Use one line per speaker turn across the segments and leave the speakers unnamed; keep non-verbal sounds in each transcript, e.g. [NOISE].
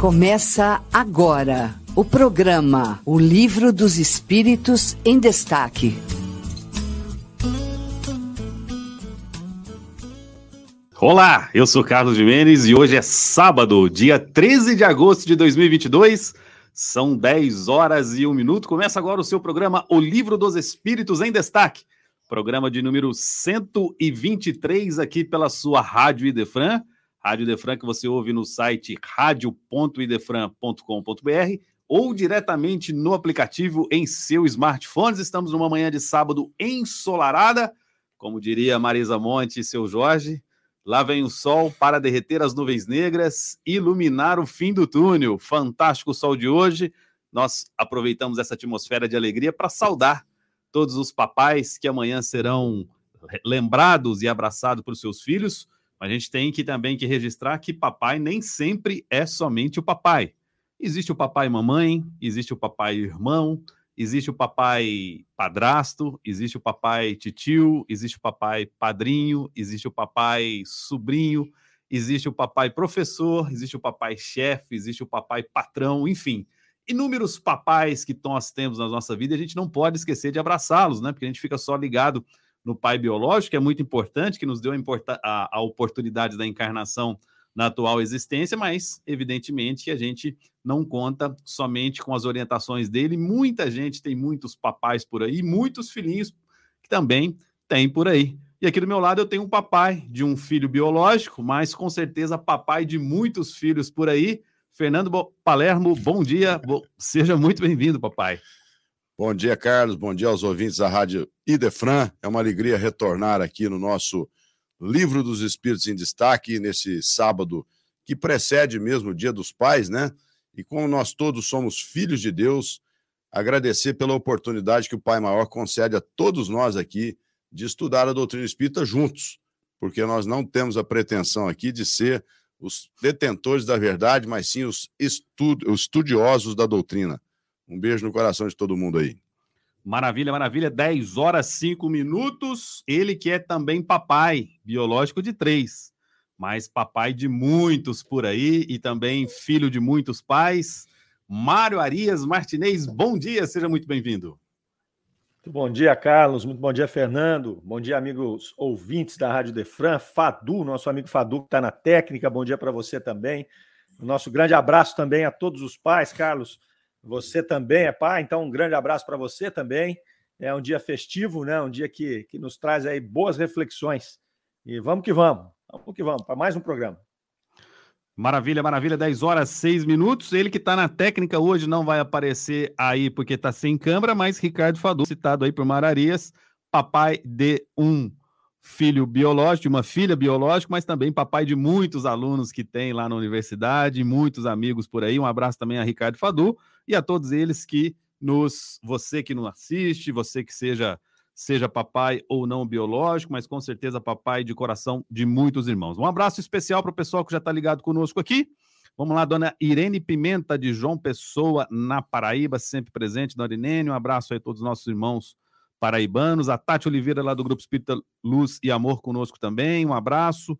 Começa agora o programa O Livro dos Espíritos em Destaque.
Olá, eu sou Carlos Jimenez e hoje é sábado, dia 13 de agosto de 2022. São 10 horas e 1 minuto. Começa agora o seu programa O Livro dos Espíritos em Destaque. Programa de número 123 aqui pela sua Rádio Idefran. Rádio Idefran que você ouve no site radio.idefran.com.br ou diretamente no aplicativo em seu smartphone. Estamos numa manhã de sábado ensolarada, como diria Marisa Monte e seu Jorge. Lá vem o sol para derreter as nuvens negras, iluminar o fim do túnel. Fantástico sol de hoje. Nós aproveitamos essa atmosfera de alegria para saudar todos os papais que amanhã serão lembrados e abraçados por seus filhos. Mas a gente tem que também que registrar que papai nem sempre é somente o papai. Existe o papai mamãe, existe o papai irmão, existe o papai padrasto, existe o papai titio, existe o papai padrinho, existe o papai sobrinho, existe o papai professor, existe o papai chefe, existe o papai patrão, enfim. Inúmeros papais que nós temos na nossa vida, a gente não pode esquecer de abraçá-los, né? Porque a gente fica só ligado no pai biológico, que é muito importante, que nos deu a, a, a oportunidade da encarnação na atual existência, mas evidentemente que a gente não conta somente com as orientações dele. Muita gente tem muitos papais por aí, muitos filhinhos que também tem por aí. E aqui do meu lado eu tenho um papai de um filho biológico, mas com certeza papai de muitos filhos por aí. Fernando Palermo, bom dia, seja muito bem-vindo, papai.
Bom dia, Carlos, bom dia aos ouvintes da Rádio Idefran. É uma alegria retornar aqui no nosso Livro dos Espíritos em Destaque, nesse sábado que precede mesmo o Dia dos Pais, né? E como nós todos somos filhos de Deus, agradecer pela oportunidade que o Pai Maior concede a todos nós aqui de estudar a doutrina espírita juntos, porque nós não temos a pretensão aqui de ser os detentores da verdade, mas sim os, estu os estudiosos da doutrina. Um beijo no coração de todo mundo aí.
Maravilha, maravilha. 10 horas 5 minutos. Ele que é também papai, biológico de três, mas papai de muitos por aí e também filho de muitos pais. Mário Arias Martinez, bom dia, seja muito bem-vindo.
Muito bom dia, Carlos. Muito bom dia, Fernando. Bom dia, amigos ouvintes da Rádio Defran. Fadu, nosso amigo Fadu, que está na técnica. Bom dia para você também. O nosso grande abraço também a todos os pais, Carlos. Você também é pai, então um grande abraço para você também. É um dia festivo, né? Um dia que, que nos traz aí boas reflexões. E vamos que vamos, vamos que vamos, para mais um programa.
Maravilha, maravilha, 10 horas 6 minutos. Ele que está na técnica hoje não vai aparecer aí porque está sem câmera, mas Ricardo Fadu, citado aí por Mararias, papai de um filho biológico, de uma filha biológica, mas também papai de muitos alunos que tem lá na universidade, muitos amigos por aí. Um abraço também a Ricardo Fadu e a todos eles que nos, você que nos assiste, você que seja seja papai ou não biológico, mas com certeza papai de coração de muitos irmãos. Um abraço especial para o pessoal que já está ligado conosco aqui. Vamos lá, dona Irene Pimenta, de João Pessoa, na Paraíba, sempre presente. Dona Irene, um abraço aí a todos os nossos irmãos paraibanos. A Tati Oliveira, lá do Grupo Espírita Luz e Amor, conosco também. Um abraço.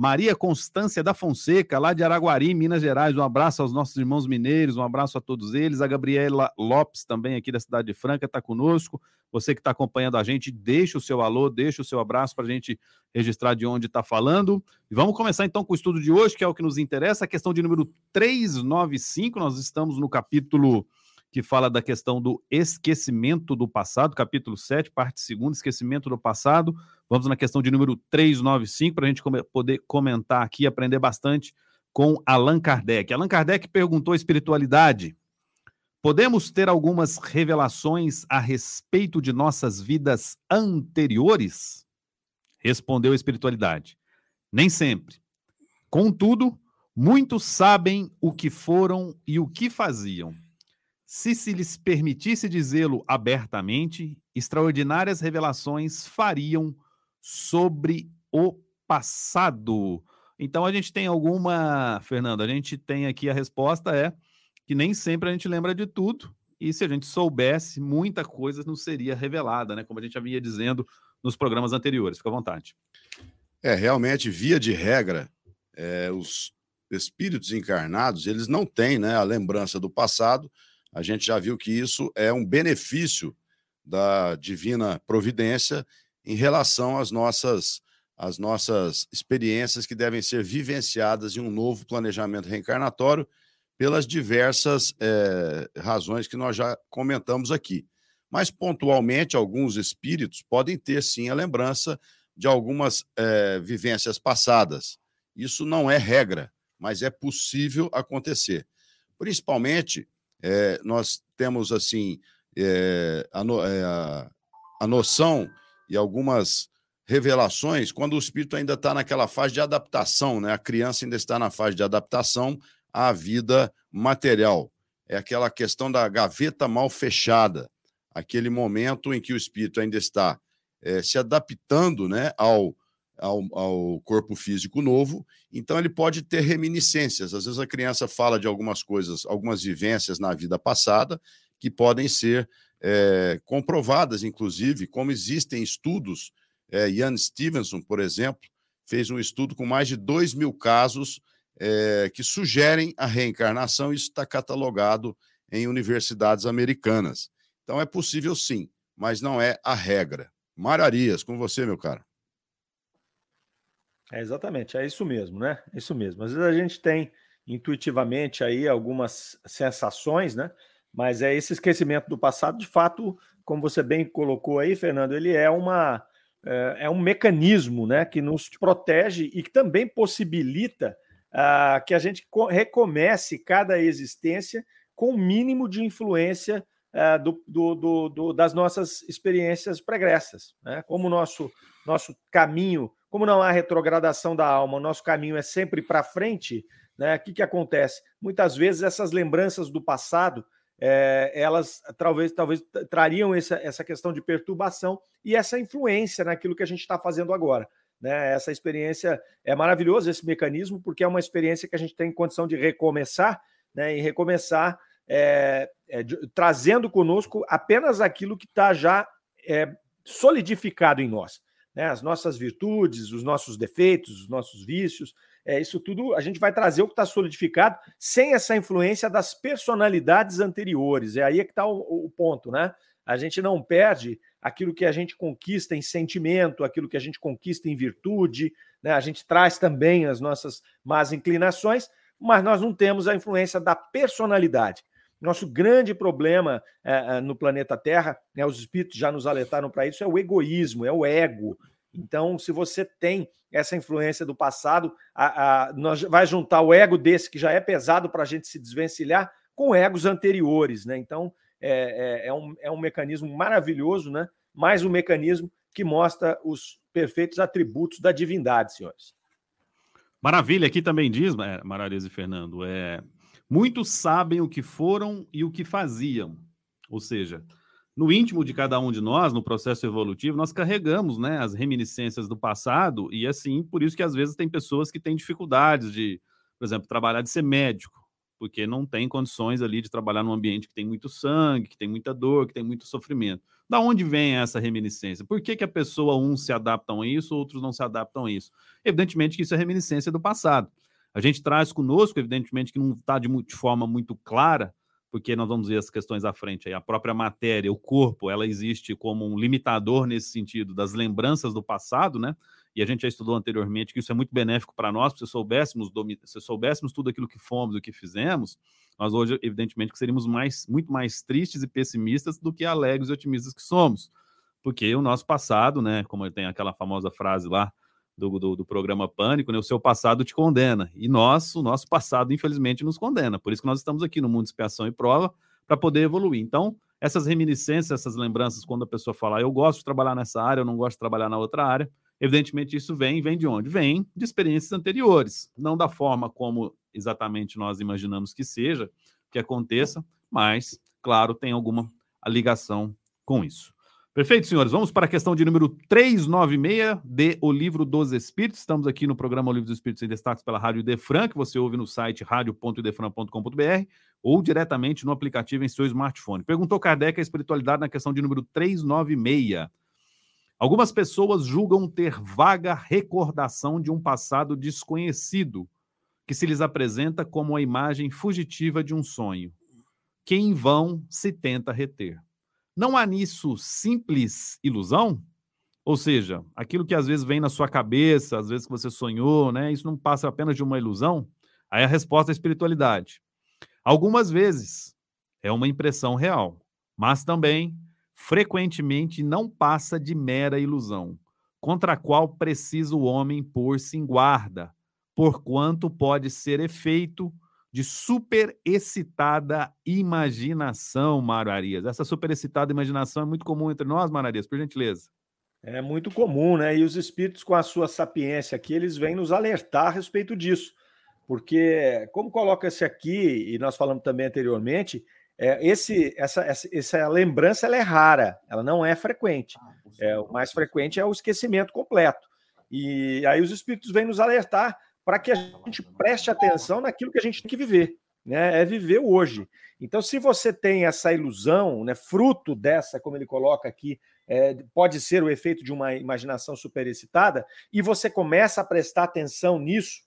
Maria Constância da Fonseca, lá de Araguari, Minas Gerais. Um abraço aos nossos irmãos mineiros, um abraço a todos eles. A Gabriela Lopes, também aqui da cidade de Franca, está conosco. Você que está acompanhando a gente, deixa o seu alô, deixa o seu abraço para a gente registrar de onde está falando. E vamos começar então com o estudo de hoje, que é o que nos interessa, a questão de número 395. Nós estamos no capítulo que fala da questão do esquecimento do passado, capítulo 7, parte 2, esquecimento do passado. Vamos na questão de número 395 para a gente poder comentar aqui aprender bastante com Allan Kardec. Allan Kardec perguntou espiritualidade. Podemos ter algumas revelações a respeito de nossas vidas anteriores? Respondeu a espiritualidade. Nem sempre. Contudo, muitos sabem o que foram e o que faziam se se lhes permitisse dizê-lo abertamente, extraordinárias revelações fariam sobre o passado. Então a gente tem alguma, Fernando, a gente tem aqui a resposta é que nem sempre a gente lembra de tudo, e se a gente soubesse, muita coisa não seria revelada, né? Como a gente havia dizendo nos programas anteriores. Fica à vontade.
É, realmente, via de regra, é, os espíritos encarnados, eles não têm né, a lembrança do passado. A gente já viu que isso é um benefício da divina providência em relação às nossas, às nossas experiências que devem ser vivenciadas em um novo planejamento reencarnatório pelas diversas é, razões que nós já comentamos aqui. Mas, pontualmente, alguns espíritos podem ter, sim, a lembrança de algumas é, vivências passadas. Isso não é regra, mas é possível acontecer. Principalmente, é, nós temos, assim, a, no, a, a noção e algumas revelações quando o espírito ainda está naquela fase de adaptação, né? A criança ainda está na fase de adaptação à vida material. É aquela questão da gaveta mal fechada, aquele momento em que o espírito ainda está é, se adaptando né, ao, ao, ao, corpo físico novo, então ele pode ter reminiscências. Às vezes a criança fala de algumas coisas, algumas vivências na vida passada que podem ser é, comprovadas, inclusive, como existem estudos. É, Ian Stevenson, por exemplo, fez um estudo com mais de 2 mil casos é, que sugerem a reencarnação, isso está catalogado em universidades americanas. Então é possível sim, mas não é a regra. Mararias, com você, meu cara.
É exatamente, é isso mesmo, né? É isso mesmo. Às vezes a gente tem intuitivamente aí algumas sensações, né? Mas é esse esquecimento do passado, de fato, como você bem colocou aí, Fernando, ele é uma é, é um mecanismo, né, que nos protege e que também possibilita uh, que a gente recomece cada existência com o mínimo de influência uh, do, do, do, das nossas experiências pregressas. Né? Como o nosso, nosso caminho, como não há retrogradação da alma, o nosso caminho é sempre para frente, né? o que, que acontece? Muitas vezes essas lembranças do passado é, elas talvez, talvez trariam essa, essa questão de perturbação e essa influência naquilo que a gente está fazendo agora. Né? Essa experiência é maravilhoso esse mecanismo, porque é uma experiência que a gente tem condição de recomeçar, né? E recomeçar é, é, de, trazendo conosco apenas aquilo que está já solidificado em nós. Né? As nossas virtudes, os nossos defeitos, os nossos vícios, é, isso tudo a gente vai trazer o que está solidificado sem essa influência das personalidades anteriores. É aí é que está o, o ponto, né? A gente não perde aquilo que a gente conquista em sentimento, aquilo que a gente conquista em virtude, né? a gente traz também as nossas más inclinações, mas nós não temos a influência da personalidade. Nosso grande problema é, no planeta Terra, né, os espíritos já nos alertaram para isso, é o egoísmo, é o ego. Então, se você tem essa influência do passado, a, a, nós vai juntar o ego desse, que já é pesado para a gente se desvencilhar, com egos anteriores. Né? Então, é, é, é, um, é um mecanismo maravilhoso, né? mais um mecanismo que mostra os perfeitos atributos da divindade, senhores.
Maravilha, aqui também diz, é, Mararese e Fernando, é, muitos sabem o que foram e o que faziam. Ou seja, no íntimo de cada um de nós, no processo evolutivo, nós carregamos né, as reminiscências do passado, e assim, por isso que às vezes tem pessoas que têm dificuldades de, por exemplo, trabalhar de ser médico porque não tem condições ali de trabalhar num ambiente que tem muito sangue, que tem muita dor, que tem muito sofrimento. Da onde vem essa reminiscência? Por que, que a pessoa, uns se adaptam a isso, outros não se adaptam a isso? Evidentemente que isso é reminiscência do passado. A gente traz conosco, evidentemente, que não está de, de, forma muito clara, porque nós vamos ver as questões à frente aí. A própria matéria, o corpo, ela existe como um limitador nesse sentido das lembranças do passado, né? e a gente já estudou anteriormente que isso é muito benéfico para nós, se soubéssemos, se soubéssemos tudo aquilo que fomos e que fizemos, nós hoje, evidentemente, que seríamos mais, muito mais tristes e pessimistas do que alegres e otimistas que somos. Porque o nosso passado, né, como tem aquela famosa frase lá do, do, do programa Pânico, né, o seu passado te condena. E nós, o nosso passado, infelizmente, nos condena. Por isso que nós estamos aqui no mundo de expiação e prova, para poder evoluir. Então, essas reminiscências, essas lembranças, quando a pessoa fala, eu gosto de trabalhar nessa área, eu não gosto de trabalhar na outra área, Evidentemente, isso vem, vem de onde? Vem de experiências anteriores, não da forma como exatamente nós imaginamos que seja, que aconteça, mas, claro, tem alguma ligação com isso. Perfeito, senhores. Vamos para a questão de número 396 de O Livro dos Espíritos. Estamos aqui no programa O Livro dos Espíritos em Destaques pela Rádio Defran, que você ouve no site radio.defran.com.br ou diretamente no aplicativo em seu smartphone. Perguntou Kardec a espiritualidade na questão de número 396. Algumas pessoas julgam ter vaga recordação de um passado desconhecido, que se lhes apresenta como a imagem fugitiva de um sonho, que em vão se tenta reter. Não há nisso simples ilusão? Ou seja, aquilo que às vezes vem na sua cabeça, às vezes que você sonhou, né? Isso não passa apenas de uma ilusão? Aí a resposta é a espiritualidade. Algumas vezes é uma impressão real, mas também, frequentemente, não passa de mera ilusão, contra a qual precisa o homem pôr-se em guarda, porquanto pode ser efeito de superexcitada imaginação, Mário Arias. Essa superexcitada imaginação é muito comum entre nós, Mário Arias, por gentileza.
É muito comum, né? E os espíritos, com a sua sapiência aqui, eles vêm nos alertar a respeito disso. Porque, como coloca-se aqui, e nós falamos também anteriormente, é, esse, essa, essa, essa lembrança ela é rara, ela não é frequente. Ah, é, o mais frequente é o esquecimento completo. E aí os espíritos vêm nos alertar para que a gente preste atenção naquilo que a gente tem que viver, né? É viver o hoje. Então, se você tem essa ilusão, né, fruto dessa, como ele coloca aqui, é, pode ser o efeito de uma imaginação superexcitada, e você começa a prestar atenção nisso,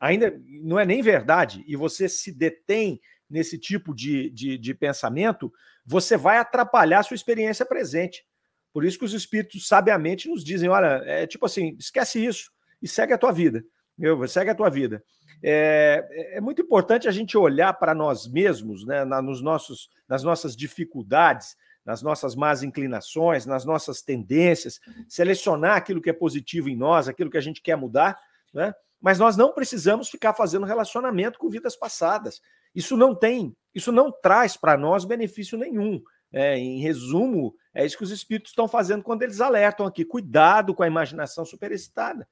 ainda não é nem verdade, e você se detém nesse tipo de, de, de pensamento, você vai atrapalhar a sua experiência presente. Por isso que os espíritos sabiamente nos dizem: olha, é tipo assim, esquece isso e segue a tua vida. Meu, segue a tua vida. É, é muito importante a gente olhar para nós mesmos, né, na, nos nossos, nas nossas dificuldades, nas nossas más inclinações, nas nossas tendências, selecionar aquilo que é positivo em nós, aquilo que a gente quer mudar, né? Mas nós não precisamos ficar fazendo relacionamento com vidas passadas. Isso não tem, isso não traz para nós benefício nenhum. É, em resumo, é isso que os espíritos estão fazendo quando eles alertam aqui. Cuidado com a imaginação superexcitada.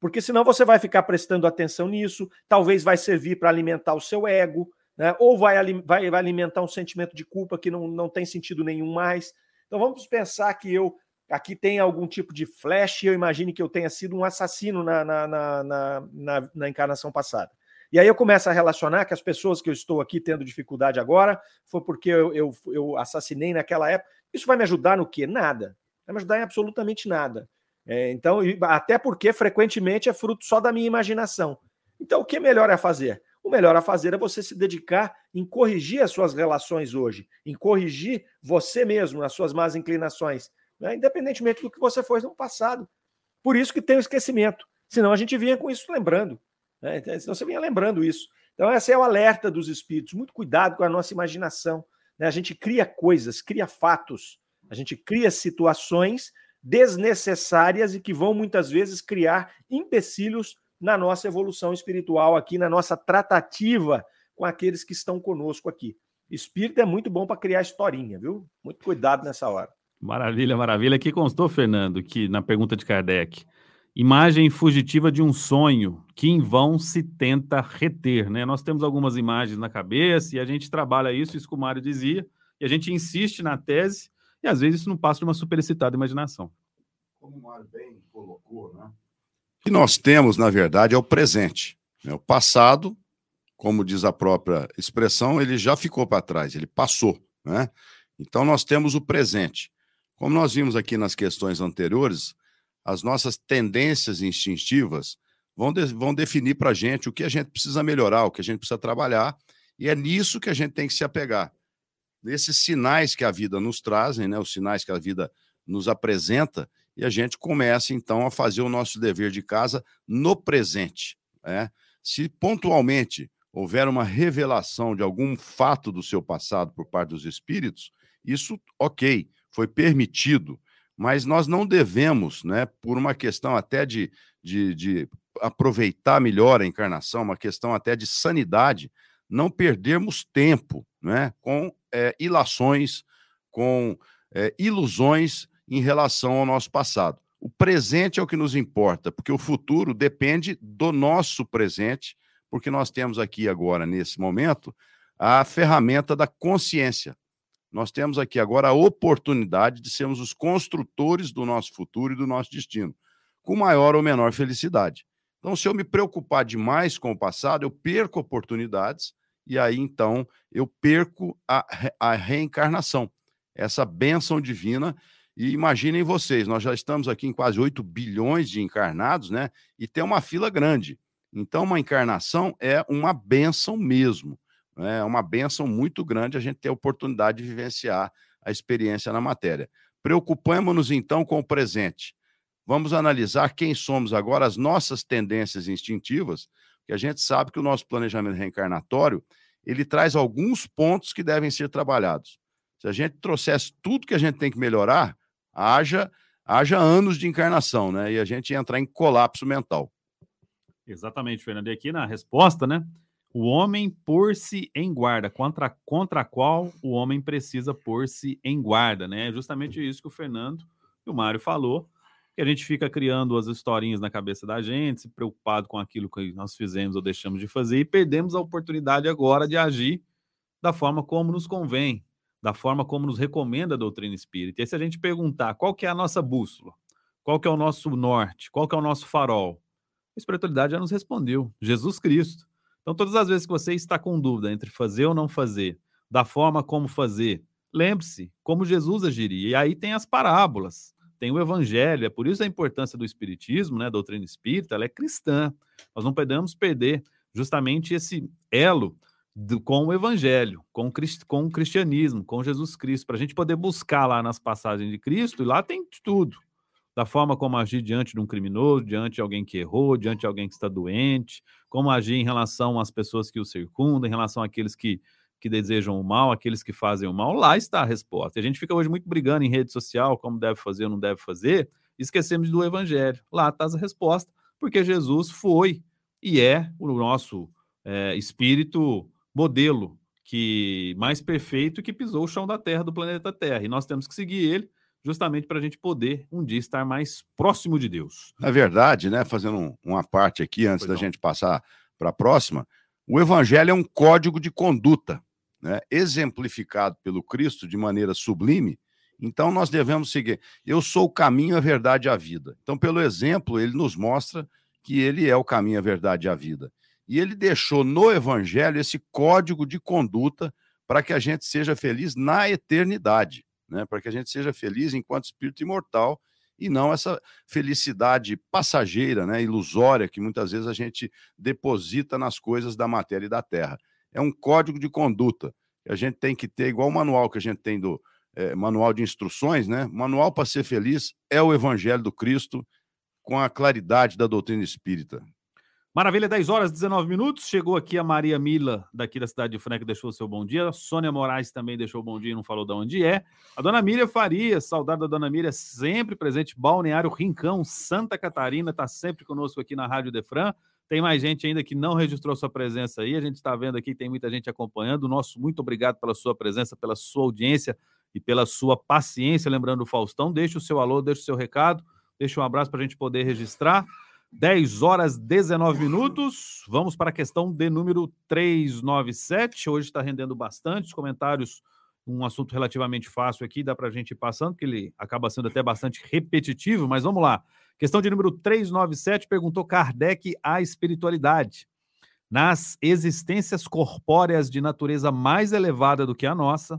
Porque senão você vai ficar prestando atenção nisso, talvez vai servir para alimentar o seu ego, né? ou vai, vai, vai alimentar um sentimento de culpa que não, não tem sentido nenhum mais. Então vamos pensar que eu aqui tem algum tipo de flash, eu imagine que eu tenha sido um assassino na, na, na, na, na encarnação passada. E aí eu começo a relacionar que as pessoas que eu estou aqui tendo dificuldade agora foi porque eu, eu, eu assassinei naquela época. Isso vai me ajudar no quê? Nada. Vai me ajudar em absolutamente nada. É, então, até porque frequentemente é fruto só da minha imaginação. Então, o que é melhor é fazer? o melhor a fazer é você se dedicar em corrigir as suas relações hoje, em corrigir você mesmo, as suas más inclinações, né? independentemente do que você foi no passado. Por isso que tem o esquecimento. Senão a gente vinha com isso lembrando. Né? Então, senão você vinha lembrando isso. Então, esse é o alerta dos espíritos. Muito cuidado com a nossa imaginação. Né? A gente cria coisas, cria fatos, a gente cria situações desnecessárias e que vão muitas vezes criar empecilhos na nossa evolução espiritual aqui, na nossa tratativa com aqueles que estão conosco aqui. Espírito é muito bom para criar historinha, viu? Muito cuidado nessa hora.
Maravilha, maravilha. Aqui constou, Fernando, que na pergunta de Kardec, imagem fugitiva de um sonho que em vão se tenta reter, né? Nós temos algumas imagens na cabeça e a gente trabalha isso, isso que o Mário dizia, e a gente insiste na tese e às vezes isso não passa de uma superexcitada imaginação.
Como o Mário bem colocou, né? que nós temos, na verdade, é o presente. Né? O passado, como diz a própria expressão, ele já ficou para trás, ele passou. Né? Então, nós temos o presente. Como nós vimos aqui nas questões anteriores, as nossas tendências instintivas vão, de, vão definir para a gente o que a gente precisa melhorar, o que a gente precisa trabalhar, e é nisso que a gente tem que se apegar. Nesses sinais que a vida nos trazem, né, os sinais que a vida nos apresenta, e a gente começa então a fazer o nosso dever de casa no presente. Né? Se pontualmente houver uma revelação de algum fato do seu passado por parte dos espíritos, isso, ok, foi permitido, mas nós não devemos, né, por uma questão até de, de, de aproveitar melhor a encarnação, uma questão até de sanidade, não perdermos tempo né, com é, ilações, com é, ilusões em relação ao nosso passado. O presente é o que nos importa, porque o futuro depende do nosso presente, porque nós temos aqui agora, nesse momento, a ferramenta da consciência. Nós temos aqui agora a oportunidade de sermos os construtores do nosso futuro e do nosso destino, com maior ou menor felicidade. Então, se eu me preocupar demais com o passado, eu perco oportunidades e aí então eu perco a, a reencarnação, essa bênção divina e imaginem vocês, nós já estamos aqui em quase 8 bilhões de encarnados, né? E tem uma fila grande. Então, uma encarnação é uma benção mesmo. Né? É uma benção muito grande a gente ter a oportunidade de vivenciar a experiência na matéria. Preocupamos-nos então com o presente. Vamos analisar quem somos agora, as nossas tendências instintivas, que a gente sabe que o nosso planejamento reencarnatório ele traz alguns pontos que devem ser trabalhados. Se a gente trouxesse tudo que a gente tem que melhorar, haja, haja anos de encarnação, né? E a gente ia entrar em colapso mental.
Exatamente, Fernando. E aqui na resposta, né? O homem pôr-se em guarda, contra, contra a qual o homem precisa pôr-se em guarda, né? É justamente isso que o Fernando e o Mário falou, que a gente fica criando as historinhas na cabeça da gente, se preocupado com aquilo que nós fizemos ou deixamos de fazer, e perdemos a oportunidade agora de agir da forma como nos convém, da forma como nos recomenda a doutrina espírita. E se a gente perguntar qual que é a nossa bússola, qual que é o nosso norte, qual que é o nosso farol, a espiritualidade já nos respondeu, Jesus Cristo. Então, todas as vezes que você está com dúvida entre fazer ou não fazer, da forma como fazer, lembre-se como Jesus agiria. E aí tem as parábolas, tem o evangelho, é por isso a importância do espiritismo, né, a doutrina espírita, ela é cristã. Nós não podemos perder justamente esse elo do, com o evangelho, com, com o cristianismo, com Jesus Cristo, para a gente poder buscar lá nas passagens de Cristo, e lá tem tudo da forma como agir diante de um criminoso, diante de alguém que errou, diante de alguém que está doente, como agir em relação às pessoas que o circundam, em relação àqueles que, que desejam o mal, aqueles que fazem o mal, lá está a resposta. E a gente fica hoje muito brigando em rede social, como deve fazer ou não deve fazer, esquecemos do evangelho. Lá está a resposta, porque Jesus foi e é o nosso é, espírito modelo que mais perfeito que pisou o chão da terra, do planeta Terra. E nós temos que seguir ele justamente para a gente poder um dia estar mais próximo de Deus.
Na verdade, né, fazendo um, uma parte aqui antes pois da não. gente passar para a próxima, o evangelho é um código de conduta, né, exemplificado pelo Cristo de maneira sublime. Então nós devemos seguir. Eu sou o caminho, a verdade e a vida. Então, pelo exemplo, ele nos mostra que ele é o caminho, a verdade e a vida. E ele deixou no evangelho esse código de conduta para que a gente seja feliz na eternidade né? Para que a gente seja feliz enquanto espírito imortal e não essa felicidade passageira, né, ilusória que muitas vezes a gente deposita nas coisas da matéria e da terra. É um código de conduta a gente tem que ter, igual o manual que a gente tem do é, manual de instruções, né? manual para ser feliz é o Evangelho do Cristo com a claridade da doutrina espírita.
Maravilha, 10 horas 19 minutos. Chegou aqui a Maria Mila, daqui da cidade de Franca, deixou o seu bom dia. Sônia Moraes também deixou o bom dia e não falou de onde é. A dona Miriam Faria, saudade da dona Miriam, sempre presente. Balneário Rincão, Santa Catarina, está sempre conosco aqui na Rádio Defran. Tem mais gente ainda que não registrou sua presença aí. A gente está vendo aqui, tem muita gente acompanhando. Nosso muito obrigado pela sua presença, pela sua audiência e pela sua paciência. Lembrando o Faustão, deixa o seu alô, deixa o seu recado, deixa um abraço para a gente poder registrar. 10 horas 19 minutos. Vamos para a questão de número 397. Hoje está rendendo bastante os comentários. Um assunto relativamente fácil aqui, dá para a gente ir passando, que ele acaba sendo até bastante repetitivo, mas vamos lá. Questão de número 397 perguntou Kardec a espiritualidade. Nas existências corpóreas de natureza mais elevada do que a nossa,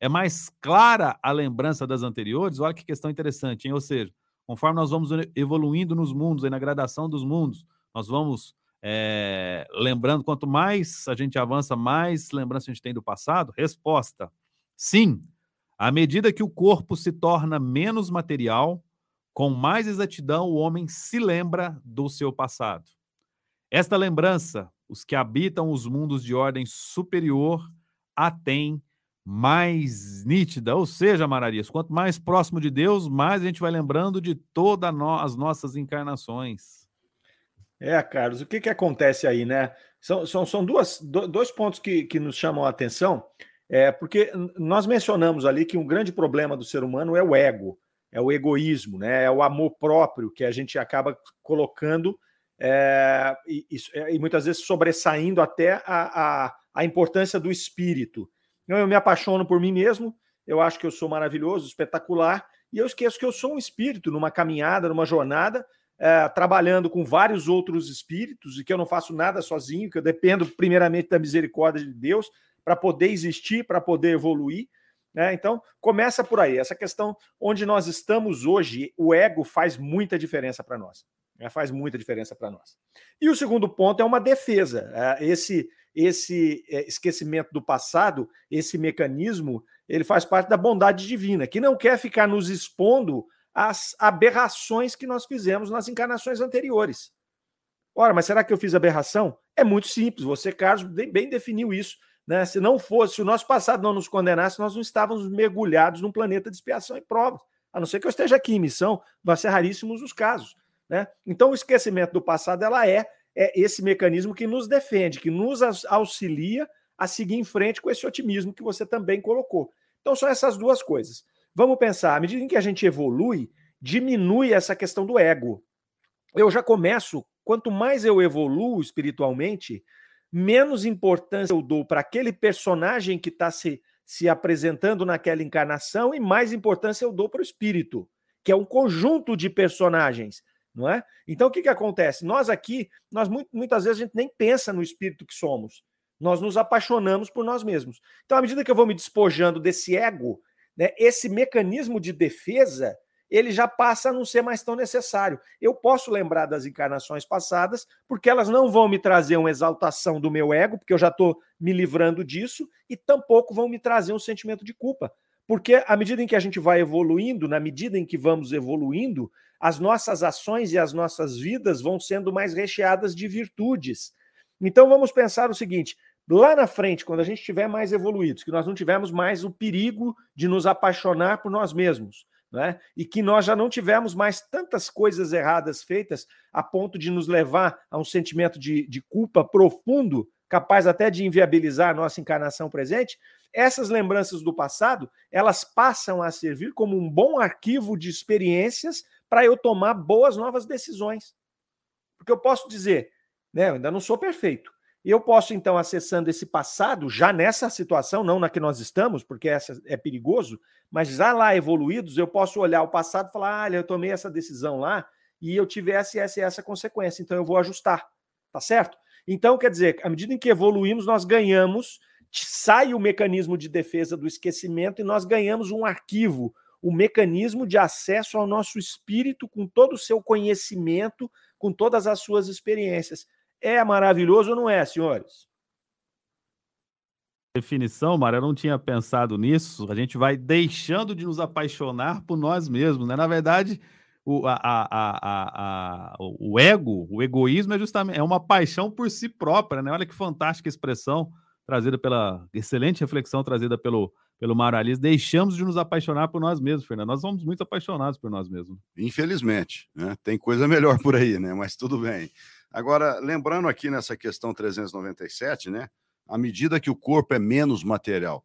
é mais clara a lembrança das anteriores? Olha que questão interessante, hein? Ou seja, conforme nós vamos evoluindo nos mundos, aí na gradação dos mundos, nós vamos é, lembrando, quanto mais a gente avança, mais lembrança a gente tem do passado? Resposta: sim. À medida que o corpo se torna menos material, com mais exatidão o homem se lembra do seu passado. Esta lembrança, os que habitam os mundos de ordem superior a têm mais nítida, ou seja, Mararias, quanto mais próximo de Deus, mais a gente vai lembrando de todas no, as nossas encarnações.
É, Carlos, o que, que acontece aí, né? São, são, são duas, dois pontos que, que nos chamam a atenção, é, porque nós mencionamos ali que um grande problema do ser humano é o ego, é o egoísmo, né? é o amor próprio que a gente acaba colocando é, e, e, muitas vezes sobressaindo até a, a, a importância do espírito. Então, eu me apaixono por mim mesmo, eu acho que eu sou maravilhoso, espetacular, e eu esqueço que eu sou um espírito numa caminhada, numa jornada, é, trabalhando com vários outros espíritos e que eu não faço nada sozinho, que eu dependo primeiramente da misericórdia de Deus para poder existir, para poder evoluir. Né? Então, começa por aí. Essa questão onde nós estamos hoje, o ego faz muita diferença para nós. É, faz muita diferença para nós. E o segundo ponto é uma defesa. É, esse, esse é, esquecimento do passado, esse mecanismo, ele faz parte da bondade divina, que não quer ficar nos expondo às aberrações que nós fizemos nas encarnações anteriores. Ora, mas será que eu fiz aberração? É muito simples, você, Carlos, bem definiu isso. Né? Se não fosse, se o nosso passado não nos condenasse, nós não estávamos mergulhados num planeta de expiação e provas. A não ser que eu esteja aqui em missão, vai ser raríssimos os casos. Né? Então, o esquecimento do passado ela é, é esse mecanismo que nos defende, que nos auxilia a seguir em frente com esse otimismo que você também colocou. Então, são essas duas coisas. Vamos pensar, à medida em que a gente evolui, diminui essa questão do ego. Eu já começo, quanto mais eu evoluo espiritualmente, menos importância eu dou para aquele personagem que está se, se apresentando naquela encarnação e mais importância eu dou para o espírito, que é um conjunto de personagens não é? Então o que, que acontece? Nós aqui, nós muitas vezes a gente nem pensa no espírito que somos. Nós nos apaixonamos por nós mesmos. Então, à medida que eu vou me despojando desse ego, né, esse mecanismo de defesa, ele já passa a não ser mais tão necessário. Eu posso lembrar das encarnações passadas, porque elas não vão me trazer uma exaltação do meu ego, porque eu já estou me livrando disso, e tampouco vão me trazer um sentimento de culpa. Porque à medida em que a gente vai evoluindo, na medida em que vamos evoluindo, as nossas ações e as nossas vidas vão sendo mais recheadas de virtudes. Então vamos pensar o seguinte: lá na frente, quando a gente estiver mais evoluídos, que nós não tivermos mais o perigo de nos apaixonar por nós mesmos, né? e que nós já não tivemos mais tantas coisas erradas feitas a ponto de nos levar a um sentimento de, de culpa profundo, capaz até de inviabilizar a nossa encarnação presente, essas lembranças do passado elas passam a servir como um bom arquivo de experiências para eu tomar boas novas decisões. Porque eu posso dizer, né, eu ainda não sou perfeito. Eu posso, então, acessando esse passado, já nessa situação, não na que nós estamos, porque essa é perigoso, mas já lá evoluídos, eu posso olhar o passado e falar: olha, eu tomei essa decisão lá e eu tive essa essa essa consequência, então eu vou ajustar. Tá certo? Então, quer dizer, à medida em que evoluímos, nós ganhamos, sai o mecanismo de defesa do esquecimento e nós ganhamos um arquivo, o mecanismo de acesso ao nosso espírito com todo o seu conhecimento, com todas as suas experiências. É maravilhoso ou não é, senhores?
Definição, Mara, eu não tinha pensado nisso. A gente vai deixando de nos apaixonar por nós mesmos, né? Na verdade, o, a, a, a, o ego, o egoísmo é justamente é uma paixão por si própria, né? Olha que fantástica expressão trazida pela excelente reflexão trazida pelo pelo Mário Alice, deixamos de nos apaixonar por nós mesmos, Fernando. Nós somos muito apaixonados por nós mesmos.
Infelizmente, né? Tem coisa melhor por aí, né? Mas tudo bem. Agora, lembrando aqui nessa questão 397, né? À medida que o corpo é menos material,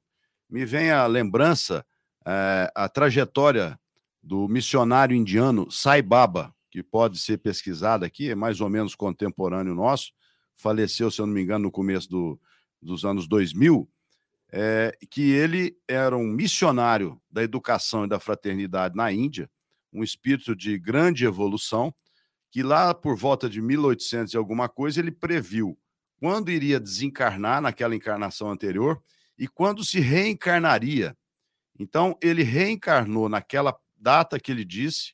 me vem a lembrança, é, a trajetória do missionário indiano Sai Baba, que pode ser pesquisada aqui, é mais ou menos contemporâneo nosso, faleceu, se eu não me engano, no começo do, dos anos 2000, é, que ele era um missionário da educação e da fraternidade na Índia, um espírito de grande evolução, que lá por volta de 1800 e alguma coisa ele previu quando iria desencarnar naquela encarnação anterior e quando se reencarnaria. Então ele reencarnou naquela data que ele disse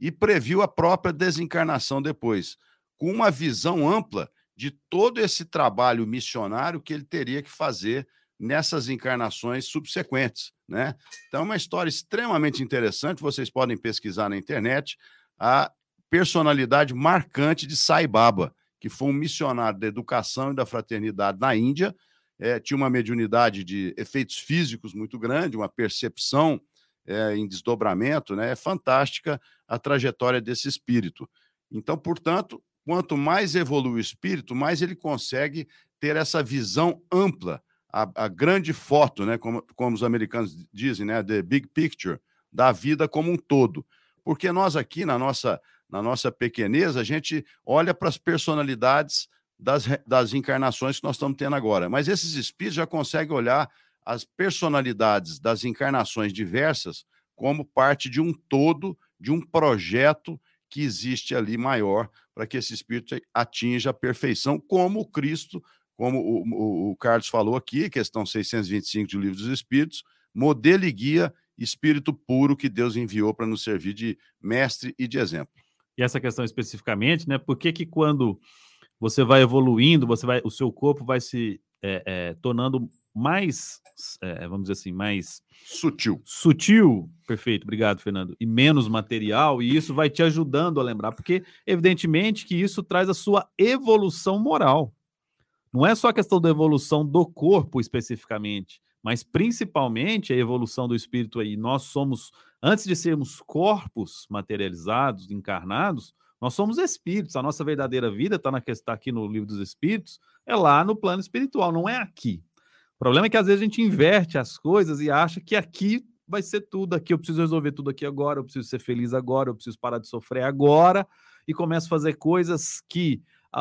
e previu a própria desencarnação depois, com uma visão ampla de todo esse trabalho missionário que ele teria que fazer nessas encarnações subsequentes, né? Então, é uma história extremamente interessante, vocês podem pesquisar na internet a personalidade marcante de Sai Baba, que foi um missionário da educação e da fraternidade na Índia, é, tinha uma mediunidade de efeitos físicos muito grande, uma percepção é, em desdobramento, né? É fantástica a trajetória desse espírito. Então, portanto, quanto mais evolui o espírito, mais ele consegue ter essa visão ampla a, a grande foto, né, como, como os americanos dizem, né, the big picture da vida como um todo. Porque nós aqui, na nossa, na nossa pequenez, a gente olha para as personalidades das, das encarnações que nós estamos tendo agora. Mas esses espíritos já conseguem olhar as personalidades das encarnações diversas como parte de um todo, de um projeto que existe ali maior para que esse espírito atinja a perfeição, como o Cristo como o, o, o Carlos falou aqui, questão 625 do Livro dos Espíritos, modelo e guia espírito puro que Deus enviou para nos servir de mestre e de exemplo.
E essa questão especificamente, né? Por que, que quando você vai evoluindo, você vai, o seu corpo vai se é, é, tornando mais, é, vamos dizer assim, mais
sutil.
Sutil, perfeito, obrigado, Fernando, e menos material, e isso vai te ajudando a lembrar, porque evidentemente que isso traz a sua evolução moral. Não é só a questão da evolução do corpo especificamente, mas principalmente a evolução do espírito aí. Nós somos, antes de sermos corpos materializados, encarnados, nós somos espíritos. A nossa verdadeira vida está tá aqui no livro dos espíritos, é lá no plano espiritual, não é aqui. O problema é que às vezes a gente inverte as coisas e acha que aqui vai ser tudo, aqui eu preciso resolver tudo aqui agora, eu preciso ser feliz agora, eu preciso parar de sofrer agora, e começa a fazer coisas que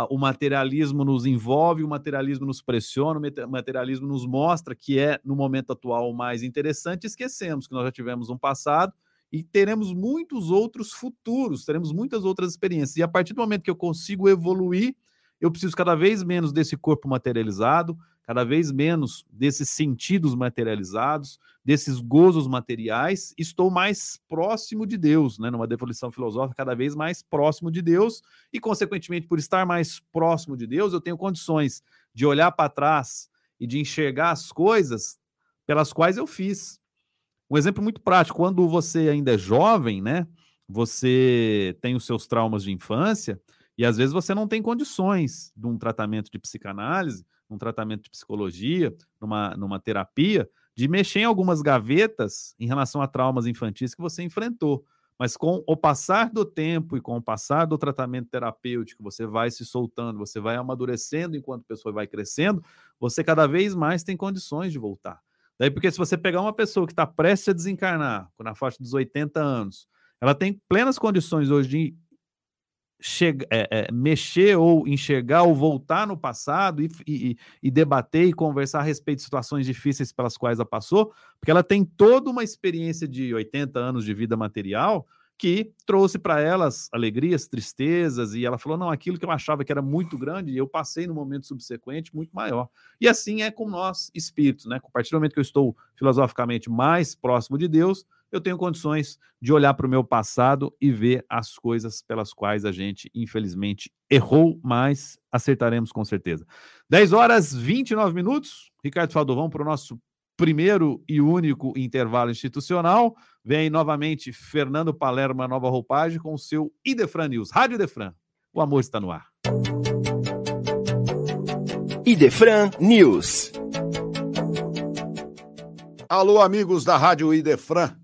o materialismo nos envolve, o materialismo nos pressiona, o materialismo nos mostra que é, no momento atual, o mais interessante, esquecemos que nós já tivemos um passado e teremos muitos outros futuros, teremos muitas outras experiências. E a partir do momento que eu consigo evoluir, eu preciso cada vez menos desse corpo materializado, cada vez menos desses sentidos materializados, desses gozos materiais, estou mais próximo de Deus, né? numa definição filosófica, cada vez mais próximo de Deus, e, consequentemente, por estar mais próximo de Deus, eu tenho condições de olhar para trás e de enxergar as coisas pelas quais eu fiz. Um exemplo muito prático, quando você ainda é jovem, né? Você tem os seus traumas de infância, e às vezes você não tem condições de um tratamento de psicanálise, um tratamento de psicologia, numa, numa terapia, de mexer em algumas gavetas em relação a traumas infantis que você enfrentou. Mas com o passar do tempo e com o passar do tratamento terapêutico, você vai se soltando, você vai amadurecendo enquanto a pessoa vai crescendo, você cada vez mais tem condições de voltar. Daí, porque se você pegar uma pessoa que está prestes a desencarnar, na faixa dos 80 anos, ela tem plenas condições hoje de é, é, mexer ou enxergar ou voltar no passado e, e, e, debater e conversar a respeito de situações difíceis pelas quais ela passou, porque ela tem toda uma experiência de 80 anos de vida material que trouxe para elas alegrias, tristezas, e ela falou: não, aquilo que eu achava que era muito grande, eu passei no momento subsequente muito maior. E assim é com nós, espíritos, né? A partir do momento que eu estou filosoficamente mais próximo de Deus, eu tenho condições de olhar para o meu passado e ver as coisas pelas quais a gente, infelizmente, errou, mas acertaremos com certeza. 10 horas 29 minutos. Ricardo Faldovão para o nosso primeiro e único intervalo institucional. Vem novamente Fernando Palermo, nova roupagem, com o seu Idefran News. Rádio Idefran, o amor está no ar.
Idefran News.
Alô, amigos da Rádio Idefran.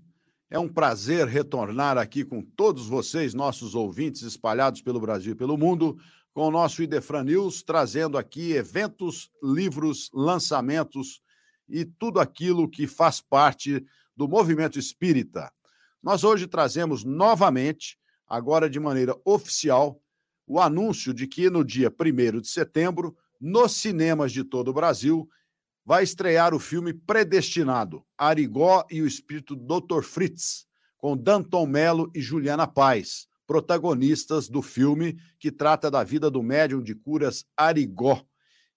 É um prazer retornar aqui com todos vocês, nossos ouvintes espalhados pelo Brasil e pelo mundo, com o nosso Idefran News, trazendo aqui eventos, livros, lançamentos e tudo aquilo que faz parte do movimento espírita. Nós hoje trazemos novamente, agora de maneira oficial, o anúncio de que no dia 1 de setembro, nos cinemas de todo o Brasil, vai estrear o filme Predestinado, Arigó e o Espírito Dr. Fritz, com Danton Mello e Juliana Paz, protagonistas do filme que trata da vida do médium de curas Arigó.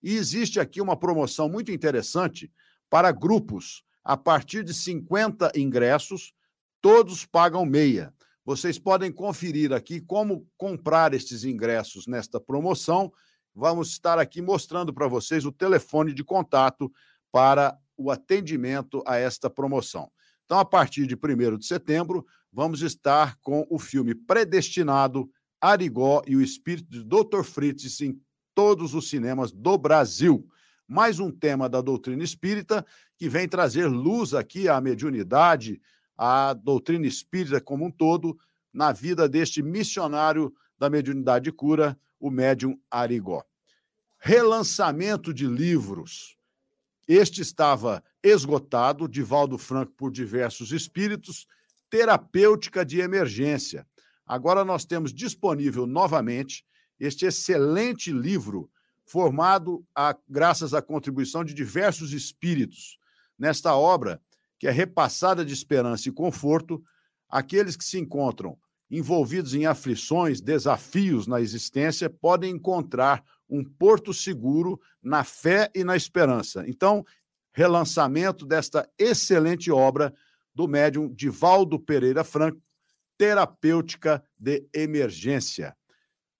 E existe aqui uma promoção muito interessante para grupos. A partir de 50 ingressos, todos pagam meia. Vocês podem conferir aqui como comprar estes ingressos nesta promoção vamos estar aqui mostrando para vocês o telefone de contato para o atendimento a esta promoção. Então, a partir de 1 de setembro, vamos estar com o filme Predestinado, Arigó e o Espírito de Dr. Fritz em todos os cinemas do Brasil. Mais um tema da doutrina espírita que vem trazer luz aqui à mediunidade, à doutrina espírita como um todo, na vida deste missionário da mediunidade de cura, o médium Arigó. Relançamento de livros. Este estava esgotado, Divaldo Franco por diversos espíritos, terapêutica de emergência. Agora nós temos disponível novamente este excelente livro, formado a, graças à contribuição de diversos espíritos. Nesta obra, que é repassada de esperança e conforto, aqueles que se encontram envolvidos em aflições, desafios na existência, podem encontrar um porto seguro na fé e na esperança. Então, relançamento desta excelente obra do médium Divaldo Pereira Franco, terapêutica de emergência.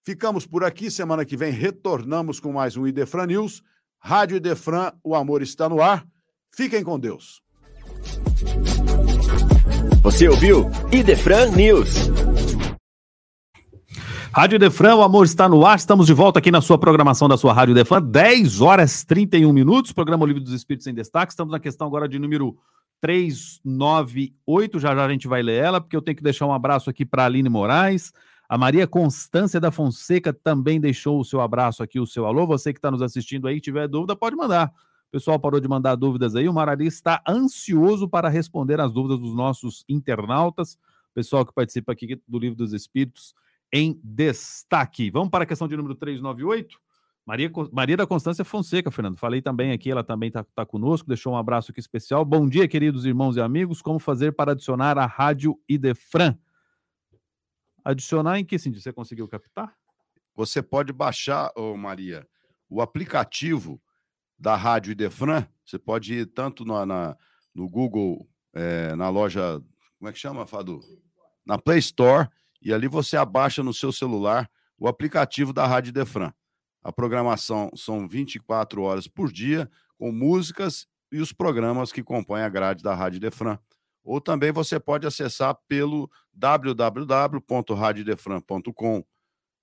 Ficamos por aqui. Semana que vem retornamos com mais um Idefran News. Rádio Idefran, o amor está no ar. Fiquem com Deus.
Você ouviu Idefran News.
Rádio Defran, o amor está no ar. Estamos de volta aqui na sua programação da sua Rádio Defran, 10 horas 31 minutos. Programa Livre dos Espíritos em Destaque. Estamos na questão agora de número 398. Já já a gente vai ler ela, porque eu tenho que deixar um abraço aqui para Aline Moraes. A Maria Constância da Fonseca também deixou o seu abraço aqui, o seu alô. Você que está nos assistindo aí, tiver dúvida, pode mandar. O pessoal parou de mandar dúvidas aí. O Marari está ansioso para responder as dúvidas dos nossos internautas. Pessoal que participa aqui do Livro dos Espíritos em destaque. Vamos para a questão de número 398. Maria, Maria da Constância Fonseca, Fernando. Falei também aqui, ela também está tá conosco, deixou um abraço aqui especial. Bom dia, queridos irmãos e amigos. Como fazer para adicionar a Rádio Idefran? Adicionar em que sentido? Você conseguiu captar?
Você pode baixar, ô Maria, o aplicativo da Rádio Idefran. Você pode ir tanto na, na no Google, é, na loja, como é que chama, Fadu? Na Play Store, e ali você abaixa no seu celular o aplicativo da Rádio Idefran. A programação são 24 horas por dia, com músicas e os programas que compõem a grade da Rádio Idefran ou também você pode acessar pelo www.radiodefran.com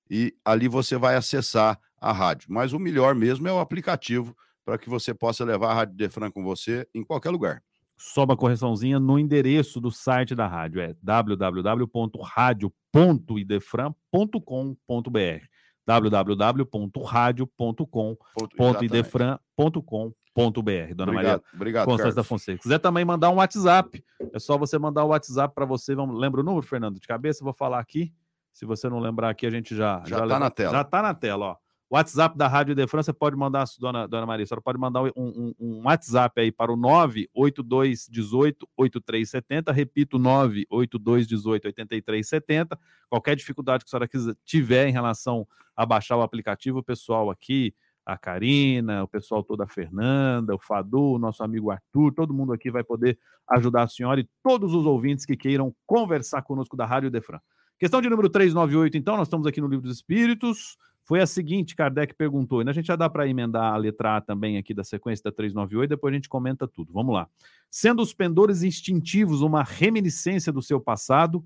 e ali você vai acessar a rádio. Mas o melhor mesmo é o aplicativo para que você possa levar a Rádio Defran com você em qualquer lugar.
Só uma correçãozinha no endereço do site da rádio, é www.radio.idefran.com.br www.radio.com.idefran.com.br br Dona
obrigado,
Maria
obrigado,
Constância da Fonseca. Se quiser também mandar um WhatsApp, é só você mandar o um WhatsApp para você. Vamos, lembra o número, Fernando? De cabeça, vou falar aqui. Se você não lembrar aqui, a gente já.
Já está na tela.
Já está na tela, ó. WhatsApp da Rádio de França, pode mandar, dona, dona Maria, a senhora pode mandar um, um, um WhatsApp aí para o 98218-8370, repito, 98218-8370. Qualquer dificuldade que a senhora quiser, tiver em relação a baixar o aplicativo, o pessoal aqui, a Karina, o pessoal todo, a Fernanda, o Fadu, o nosso amigo Arthur, todo mundo aqui vai poder ajudar a senhora e todos os ouvintes que queiram conversar conosco da Rádio Defran. Questão de número 398, então, nós estamos aqui no Livro dos Espíritos. Foi a seguinte, Kardec perguntou, e a gente já dá para emendar a letra A também aqui da sequência da 398, depois a gente comenta tudo. Vamos lá. Sendo os pendores instintivos uma reminiscência do seu passado,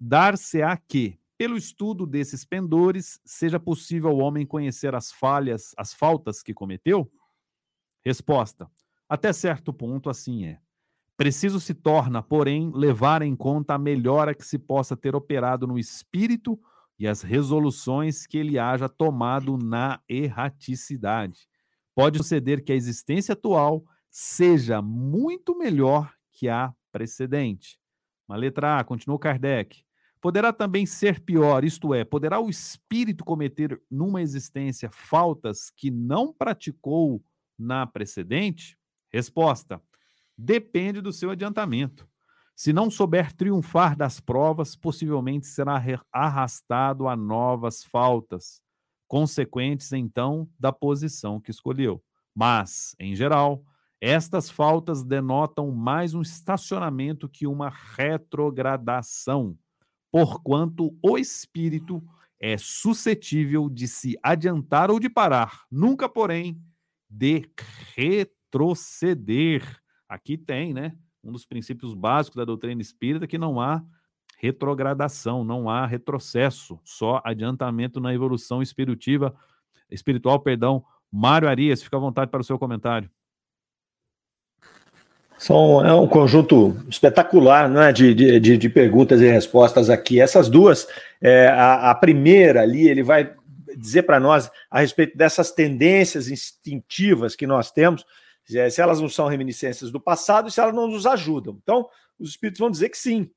dar-se-á que, pelo estudo desses pendores, seja possível ao homem conhecer as falhas, as faltas que cometeu? Resposta: Até certo ponto, assim é. Preciso se torna, porém, levar em conta a melhora que se possa ter operado no espírito e as resoluções que ele haja tomado na erraticidade. Pode suceder que a existência atual seja muito melhor que a precedente. Uma letra A, continuou Kardec. Poderá também ser pior, isto é, poderá o espírito cometer numa existência faltas que não praticou na precedente? Resposta: depende do seu adiantamento. Se não souber triunfar das provas, possivelmente será arrastado a novas faltas, consequentes então da posição que escolheu. Mas, em geral, estas faltas denotam mais um estacionamento que uma retrogradação porquanto o espírito é suscetível de se adiantar ou de parar, nunca, porém, de retroceder. Aqui tem, né, um dos princípios básicos da doutrina espírita que não há retrogradação, não há retrocesso, só adiantamento na evolução espiritual, espiritual, perdão. Mário Arias, fica à vontade para o seu comentário.
São, é um conjunto espetacular né, de, de, de perguntas e respostas aqui. Essas duas, é, a, a primeira ali, ele vai dizer para nós a respeito dessas tendências instintivas que nós temos, se elas não são reminiscências do passado e se elas não nos ajudam. Então, os espíritos vão dizer que sim.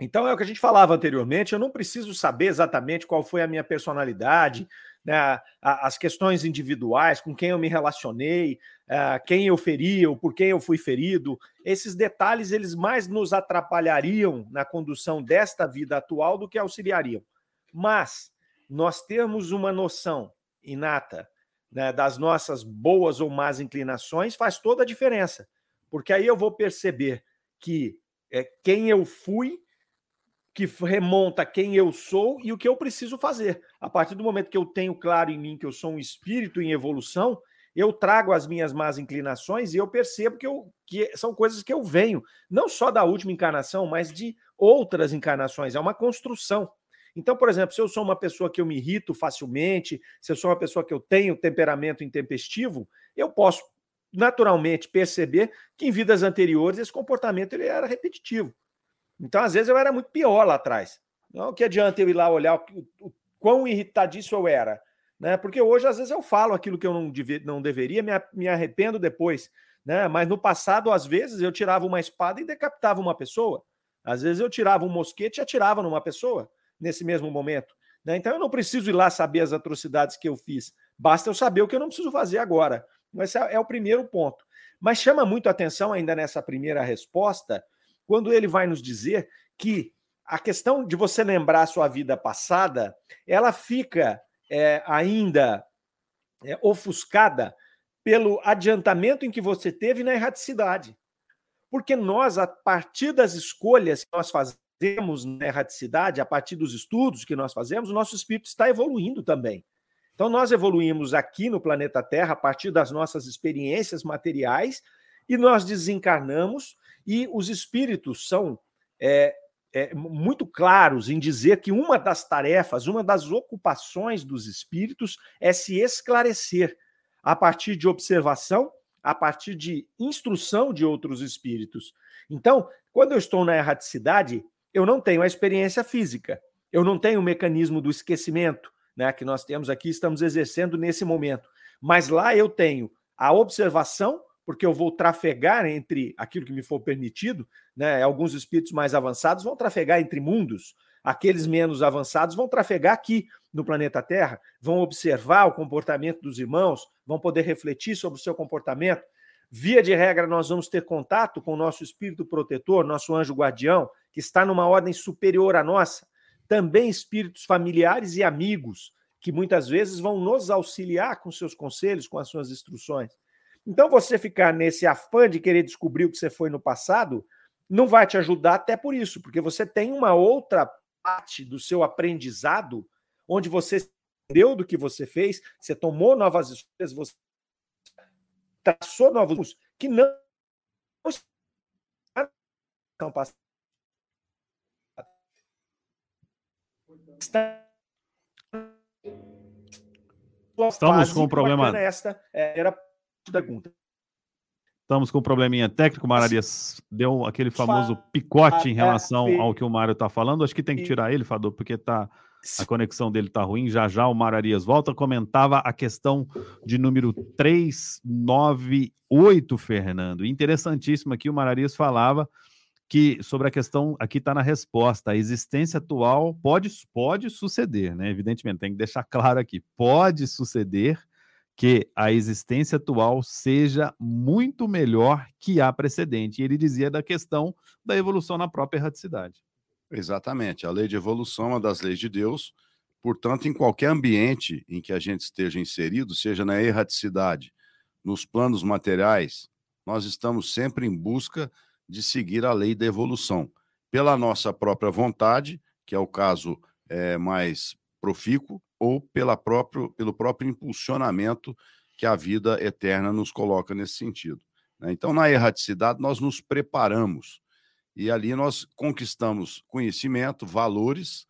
Então, é o que a gente falava anteriormente, eu não preciso saber exatamente qual foi a minha personalidade, né, as questões individuais, com quem eu me relacionei, é, quem eu feri, ou por quem eu fui ferido, esses detalhes eles mais nos atrapalhariam na condução desta vida atual do que auxiliariam. Mas nós temos uma noção inata né, das nossas boas ou más inclinações faz toda a diferença, porque aí eu vou perceber que é, quem eu fui que remonta quem eu sou e o que eu preciso fazer. A partir do momento que eu tenho claro em mim que eu sou um espírito em evolução, eu trago as minhas más inclinações e eu percebo que, eu, que são coisas que eu venho, não só da última encarnação, mas de outras encarnações. É uma construção. Então, por exemplo, se eu sou uma pessoa que eu me irrito facilmente, se eu sou uma pessoa que eu tenho temperamento intempestivo, eu posso naturalmente perceber que em vidas anteriores esse comportamento ele era repetitivo. Então, às vezes, eu era muito pior lá atrás. Não que adianta eu ir lá olhar o, o, quão irritadiço eu era. Né? Porque hoje, às vezes, eu falo aquilo que eu não, deve, não deveria, me, me arrependo depois. Né? Mas no passado, às vezes, eu tirava uma espada e decapitava uma pessoa. Às vezes eu tirava um mosquete e atirava numa pessoa nesse mesmo momento. Né? Então eu não preciso ir lá saber as atrocidades que eu fiz. Basta eu saber o que eu não preciso fazer agora. Esse é, é o primeiro ponto. Mas chama muito atenção ainda nessa primeira resposta quando ele vai nos dizer que a questão de você lembrar sua vida passada, ela fica é, ainda é, ofuscada pelo adiantamento em que você teve na erraticidade. Porque nós, a partir das escolhas que nós fazemos na erraticidade, a partir dos estudos que nós fazemos, o nosso espírito está evoluindo também. Então, nós evoluímos aqui no planeta Terra a partir das nossas experiências materiais e nós desencarnamos e os espíritos são é, é, muito claros em dizer que uma das tarefas, uma das ocupações dos espíritos é se esclarecer a partir de observação, a partir de instrução de outros espíritos. Então, quando eu estou na erraticidade, eu não tenho a experiência física, eu não tenho o mecanismo do esquecimento, né, que nós temos aqui, estamos exercendo nesse momento. Mas lá eu tenho a observação porque eu vou trafegar entre aquilo que me for permitido, né? Alguns espíritos mais avançados vão trafegar entre mundos, aqueles menos avançados vão trafegar aqui no planeta Terra, vão observar o comportamento dos irmãos, vão poder refletir sobre o seu comportamento. Via de regra, nós vamos ter contato com o nosso espírito protetor, nosso anjo guardião, que está numa ordem superior à nossa. Também espíritos familiares e amigos, que muitas vezes vão nos auxiliar com seus conselhos, com as suas instruções. Então, você ficar nesse afã de querer descobrir o que você foi no passado, não vai te ajudar até por isso, porque você tem uma outra parte do seu aprendizado onde você entendeu do que você fez, você tomou novas escolhas, você traçou novos que não passando.
Estamos com um problema.
Esta era pergunta.
Estamos com um probleminha técnico, o Mararias deu aquele famoso picote em relação ao que o Mário está falando. Acho que tem que tirar ele, Fador, porque tá, a conexão dele está ruim. Já já o Mararias volta. Comentava a questão de número 398, Fernando. Interessantíssimo aqui, o Mararias falava que sobre a questão, aqui está na resposta, a existência atual pode, pode suceder, né? Evidentemente, tem que deixar claro aqui, pode suceder que a existência atual seja muito melhor que a precedente. E ele dizia da questão da evolução na própria erraticidade.
Exatamente. A lei de evolução é uma das leis de Deus. Portanto, em qualquer ambiente em que a gente esteja inserido, seja na erraticidade, nos planos materiais, nós estamos sempre em busca seguir a lei da evolução. Pela nossa própria vontade, que é o caso é, mais profícuo, ou pela próprio, pelo próprio impulsionamento que a vida eterna nos coloca nesse sentido. Né? Então, na erraticidade, nós nos preparamos e ali nós conquistamos conhecimento, valores,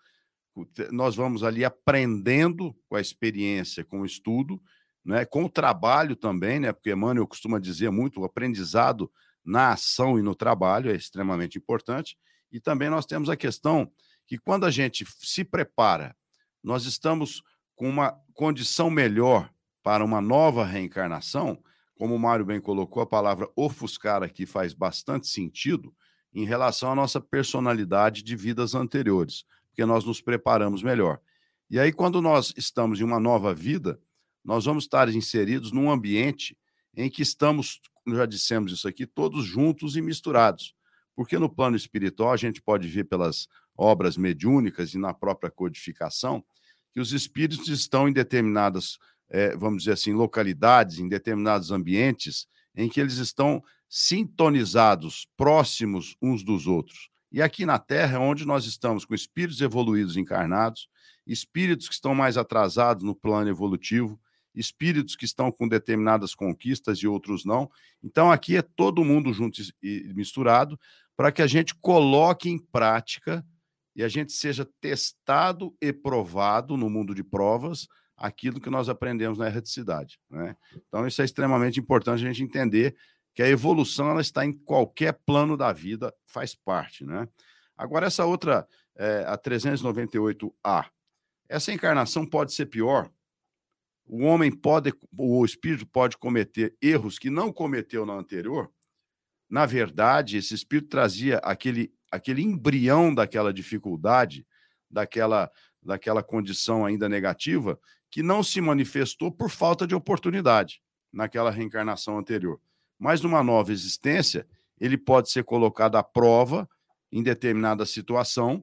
nós vamos ali aprendendo com a experiência, com o estudo, né? com o trabalho também, né? porque Emmanuel costuma dizer muito, o aprendizado na ação e no trabalho é extremamente importante, e também nós temos a questão que quando a gente se prepara nós estamos com uma condição melhor para uma nova reencarnação, como o Mário bem colocou, a palavra ofuscar aqui faz bastante sentido em relação à nossa personalidade de vidas anteriores, porque nós nos preparamos melhor. E aí, quando nós estamos em uma nova vida, nós vamos estar inseridos num ambiente em que estamos, já dissemos isso aqui, todos juntos e misturados. Porque no plano espiritual, a gente pode ver pelas obras mediúnicas e na própria codificação, que os espíritos estão em determinadas, é, vamos dizer assim, localidades, em determinados ambientes, em que eles estão sintonizados, próximos uns dos outros. E aqui na Terra é onde nós estamos com espíritos evoluídos encarnados, espíritos que estão mais atrasados no plano evolutivo, espíritos que estão com determinadas conquistas e outros não. Então aqui é todo mundo junto e misturado para que a gente coloque em prática e a gente seja testado e provado no mundo de provas aquilo que nós aprendemos na erraticidade. Né? Então, isso é extremamente importante a gente entender que a evolução ela está em qualquer plano da vida, faz parte. Né? Agora, essa outra, é, a 398A, essa encarnação pode ser pior. O homem pode, o espírito pode cometer erros que não cometeu na anterior. Na verdade, esse espírito trazia aquele aquele embrião daquela dificuldade, daquela, daquela condição ainda negativa, que não se manifestou por falta de oportunidade naquela reencarnação anterior. Mas numa nova existência, ele pode ser colocado à prova em determinada situação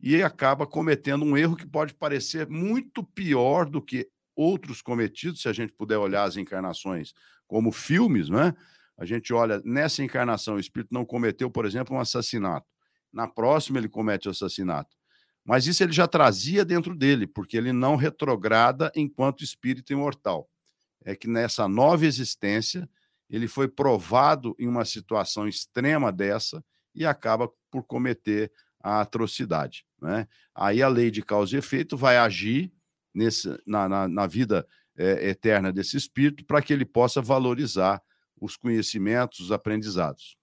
e acaba cometendo um erro que pode parecer muito pior do que outros cometidos, se a gente puder olhar as encarnações como filmes, né? A gente olha, nessa encarnação, o espírito não cometeu, por exemplo, um assassinato na próxima ele comete o assassinato. Mas isso ele já trazia dentro dele, porque ele não retrograda enquanto espírito imortal. É que nessa nova existência, ele foi provado em uma situação extrema dessa e acaba por cometer a atrocidade. Né? Aí a lei de causa e efeito vai agir nesse, na, na, na vida é, eterna desse espírito para que ele possa valorizar os conhecimentos, os aprendizados.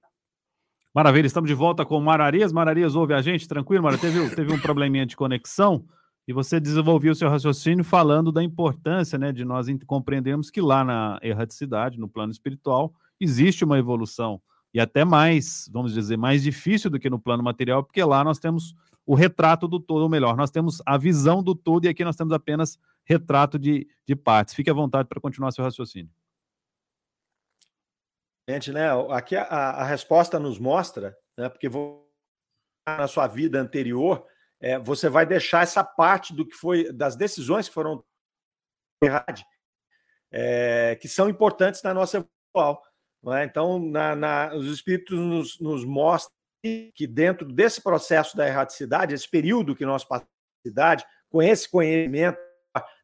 Maravilha, estamos de volta com Mararias. Mararias, ouve a gente? Tranquilo, Mara? Teve, teve um probleminha de conexão e você desenvolveu o seu raciocínio falando da importância né, de nós compreendermos que lá na erraticidade, no plano espiritual, existe uma evolução. E até mais, vamos dizer, mais difícil do que no plano material, porque lá nós temos o retrato do todo, ou melhor, nós temos a visão do todo e aqui nós temos apenas retrato de, de partes. Fique à vontade para continuar seu raciocínio.
Gente, né? Aqui a, a resposta nos mostra, né? Porque vou, na sua vida anterior, é, você vai deixar essa parte do que foi das decisões que foram é, que são importantes na nossa evolução. É? Então, na, na, os espíritos nos, nos mostram que dentro desse processo da erraticidade, esse período que nós passamos com esse conhecimento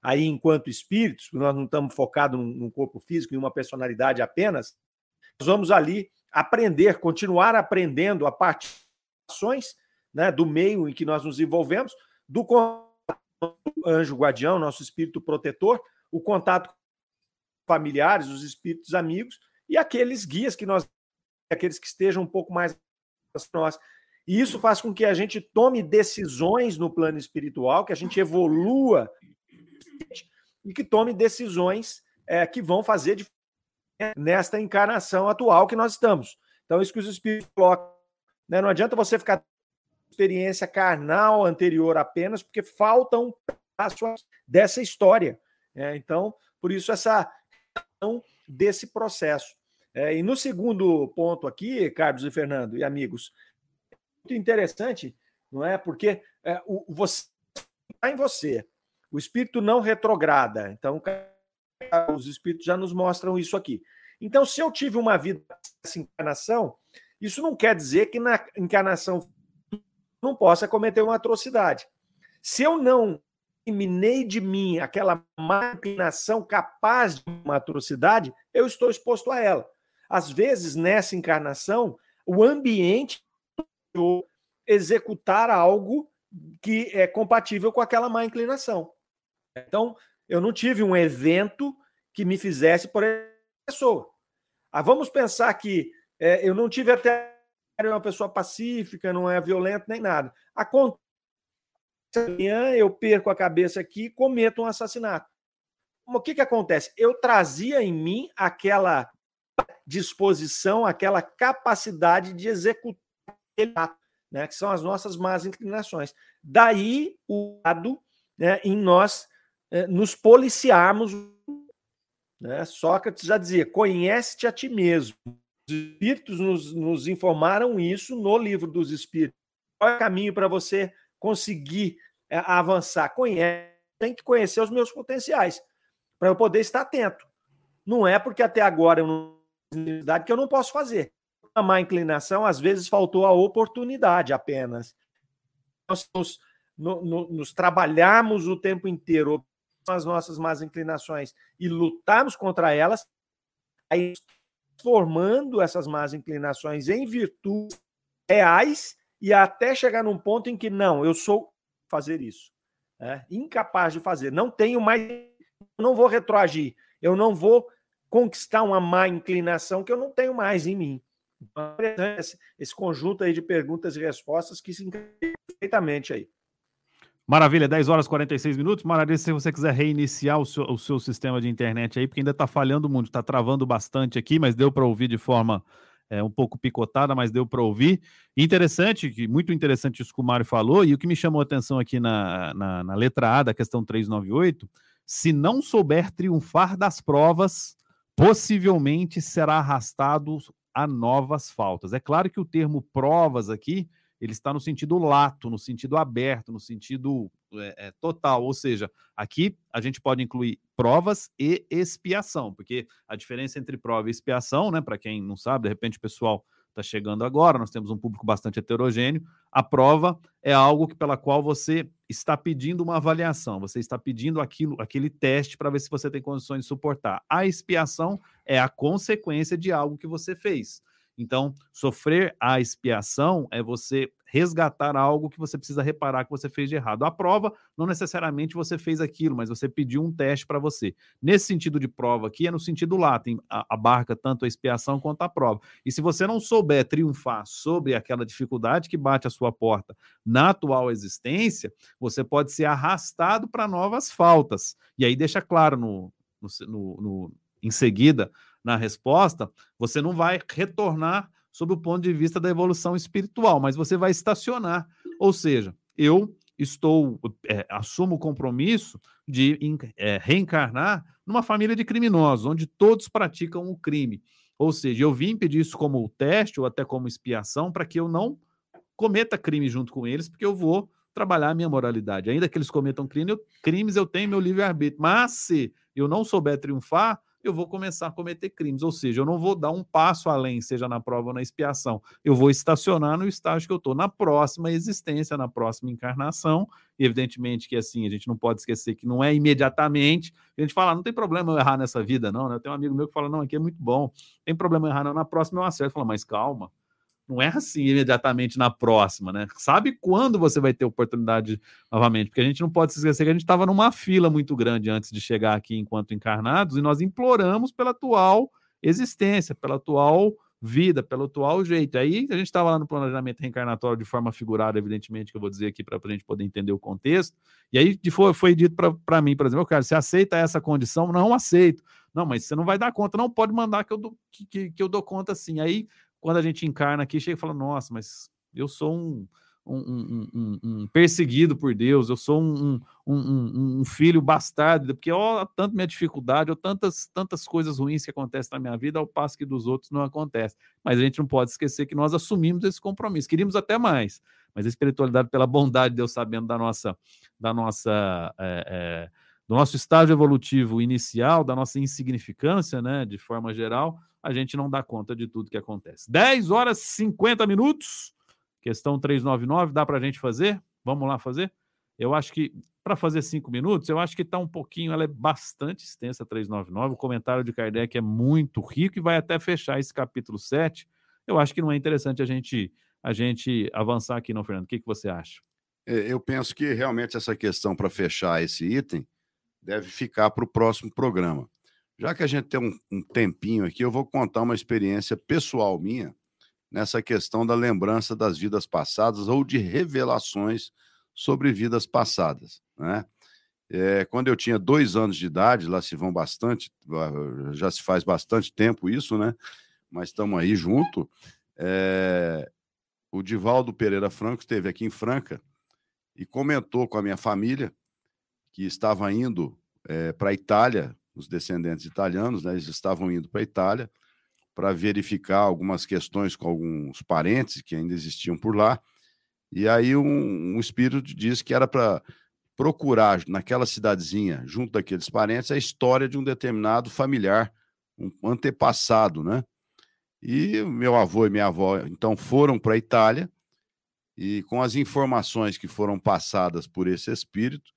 aí enquanto espíritos, nós não estamos focados num corpo físico, em uma personalidade apenas, nós vamos ali aprender, continuar aprendendo a partir ações né, do meio em que nós nos envolvemos, do anjo guardião, nosso espírito protetor, o contato com familiares, os espíritos amigos e aqueles guias que nós, aqueles que estejam um pouco mais nós. E isso faz com que a gente tome decisões no plano espiritual, que a gente evolua e que tome decisões é, que vão fazer nesta encarnação atual que nós estamos. Então, isso que os espíritos colocam. Né? Não adianta você ficar experiência carnal anterior apenas, porque falta um passo dessa história. É, então, por isso, essa desse processo. É, e no segundo ponto aqui, Carlos e Fernando e amigos, muito interessante, não é? Porque é, o, você está em você. O espírito não retrograda. Então, os espíritos já nos mostram isso aqui. Então, se eu tive uma vida dessa encarnação, isso não quer dizer que na encarnação não possa cometer uma atrocidade. Se eu não eliminei de mim aquela má inclinação capaz de uma atrocidade, eu estou exposto a ela. Às vezes, nessa encarnação, o ambiente executar algo que é compatível com aquela má inclinação. Então, eu não tive um evento que me fizesse, por pessoa. Ah, vamos pensar que é, eu não tive até uma pessoa pacífica, não é violento nem nada. Acontece amanhã eu perco a cabeça aqui cometo um assassinato. O que, que acontece? Eu trazia em mim aquela disposição, aquela capacidade de executar né, que são as nossas más inclinações. Daí o lado né, em nós é, nos policiarmos né? Sócrates já dizia: conhece-te a ti mesmo. Os espíritos nos, nos informaram isso no livro dos espíritos. Qual é o caminho para você conseguir é, avançar? Conhece, tem que conhecer os meus potenciais para eu poder estar atento. Não é porque até agora eu não que eu não posso fazer. uma má inclinação, às vezes faltou a oportunidade apenas. Nós nos, no, no, nos trabalharmos o tempo inteiro as nossas más inclinações e lutarmos contra elas, aí formando essas más inclinações em virtudes reais e até chegar num ponto em que não, eu sou fazer isso, é, incapaz de fazer, não tenho mais, não vou retroagir, eu não vou conquistar uma má inclinação que eu não tenho mais em mim. Então, esse conjunto aí de perguntas e respostas que se encaixam perfeitamente aí.
Maravilha, 10 horas e 46 minutos. Maravilha, se você quiser reiniciar o seu, o seu sistema de internet aí, porque ainda está falhando muito, está travando bastante aqui, mas deu para ouvir de forma é, um pouco picotada, mas deu para ouvir. Interessante, muito interessante isso que o Mário falou, e o que me chamou a atenção aqui na, na, na letra A da questão 398, se não souber triunfar das provas, possivelmente será arrastado a novas faltas. É claro que o termo provas aqui ele está no sentido lato, no sentido aberto, no sentido é, é, total. Ou seja, aqui a gente pode incluir provas e expiação, porque a diferença entre prova e expiação, né, para quem não sabe, de repente o pessoal está chegando agora, nós temos um público bastante heterogêneo. A prova é algo que, pela qual você está pedindo uma avaliação, você está pedindo aquilo, aquele teste para ver se você tem condições de suportar. A expiação é a consequência de algo que você fez. Então, sofrer a expiação é você resgatar algo que você precisa reparar que você fez de errado. A prova, não necessariamente você fez aquilo, mas você pediu um teste para você. Nesse sentido de prova aqui, é no sentido lá, tem, abarca tanto a expiação quanto a prova. E se você não souber triunfar sobre aquela dificuldade que bate a sua porta na atual existência, você pode ser arrastado para novas faltas. E aí deixa claro no, no, no, no em seguida na resposta, você não vai retornar sob o ponto de vista da evolução espiritual, mas você vai estacionar. Ou seja, eu estou é, assumo o compromisso de é, reencarnar numa família de criminosos, onde todos praticam o crime. Ou seja, eu vim pedir isso como teste ou até como expiação para que eu não cometa crime junto com eles, porque eu vou trabalhar a minha moralidade. Ainda que eles cometam crime, eu, crimes, eu tenho meu livre-arbítrio. Mas se eu não souber triunfar, eu vou começar a cometer crimes. Ou seja, eu não vou dar um passo além, seja na prova ou na expiação. Eu vou estacionar no estágio que eu estou, na próxima existência, na próxima encarnação. E evidentemente que assim, a gente não pode esquecer que não é imediatamente. A gente fala, ah, não tem problema eu errar nessa vida, não. Né? Tem um amigo meu que fala, não, aqui é muito bom. Tem problema eu errar, não. Na próxima eu acerto. Fala, mas calma não é assim imediatamente na próxima, né? Sabe quando você vai ter oportunidade novamente? Porque a gente não pode se esquecer que a gente estava numa fila muito grande antes de chegar aqui enquanto encarnados e nós imploramos pela atual existência, pela atual vida, pelo atual jeito. Aí a gente estava lá no planejamento reencarnatório de forma figurada, evidentemente, que eu vou dizer aqui para a gente poder entender o contexto. E aí foi, foi dito para mim, por exemplo, cara, você aceita essa condição? Não aceito. Não, mas você não vai dar conta, não pode mandar que eu dou, que, que eu dou conta sim. Aí quando a gente encarna aqui, chega e fala: nossa, mas eu sou um, um, um, um perseguido por Deus, eu sou um, filho bastardo, porque ó, tanto minha dificuldade, ou tantas, tantas coisas ruins que acontecem na minha vida, ao passo que dos outros não acontece. Mas a gente não pode esquecer que nós assumimos esse compromisso, queríamos até mais, mas a espiritualidade, pela bondade de Deus, sabendo da nossa, da nossa é, do nosso estágio evolutivo inicial, da nossa insignificância, né, de forma geral, a gente não dá conta de tudo que acontece. 10 horas e 50 minutos, questão 399, dá para a gente fazer? Vamos lá fazer? Eu acho que, para fazer cinco minutos, eu acho que está um pouquinho, ela é bastante extensa, 399. O comentário de Kardec é muito rico e vai até fechar esse capítulo 7. Eu acho que não é interessante a gente, a gente avançar aqui, não, Fernando? O que, que você acha?
É, eu penso que realmente essa questão para fechar esse item deve ficar para o próximo programa. Já que a gente tem um, um, tempinho aqui, eu vou contar uma experiência pessoal minha nessa questão da lembrança das vidas passadas ou de revelações sobre vidas passadas. Né? É, quando eu tinha dois anos de idade, lá se vão bastante, já se faz bastante tempo isso, né? Mas estamos aí junto. É, o Divaldo Pereira Franco esteve aqui em Franca e comentou com a minha família que estava indo é, para a Itália, os descendentes italianos, né, eles estavam indo para a Itália para verificar algumas questões com alguns parentes que ainda existiam por lá. E aí um, um espírito disse que era para procurar naquela cidadezinha, junto daqueles parentes, a história de um determinado familiar, um antepassado, né? E meu avô e minha avó então foram para a Itália e com as informações que foram passadas por esse espírito,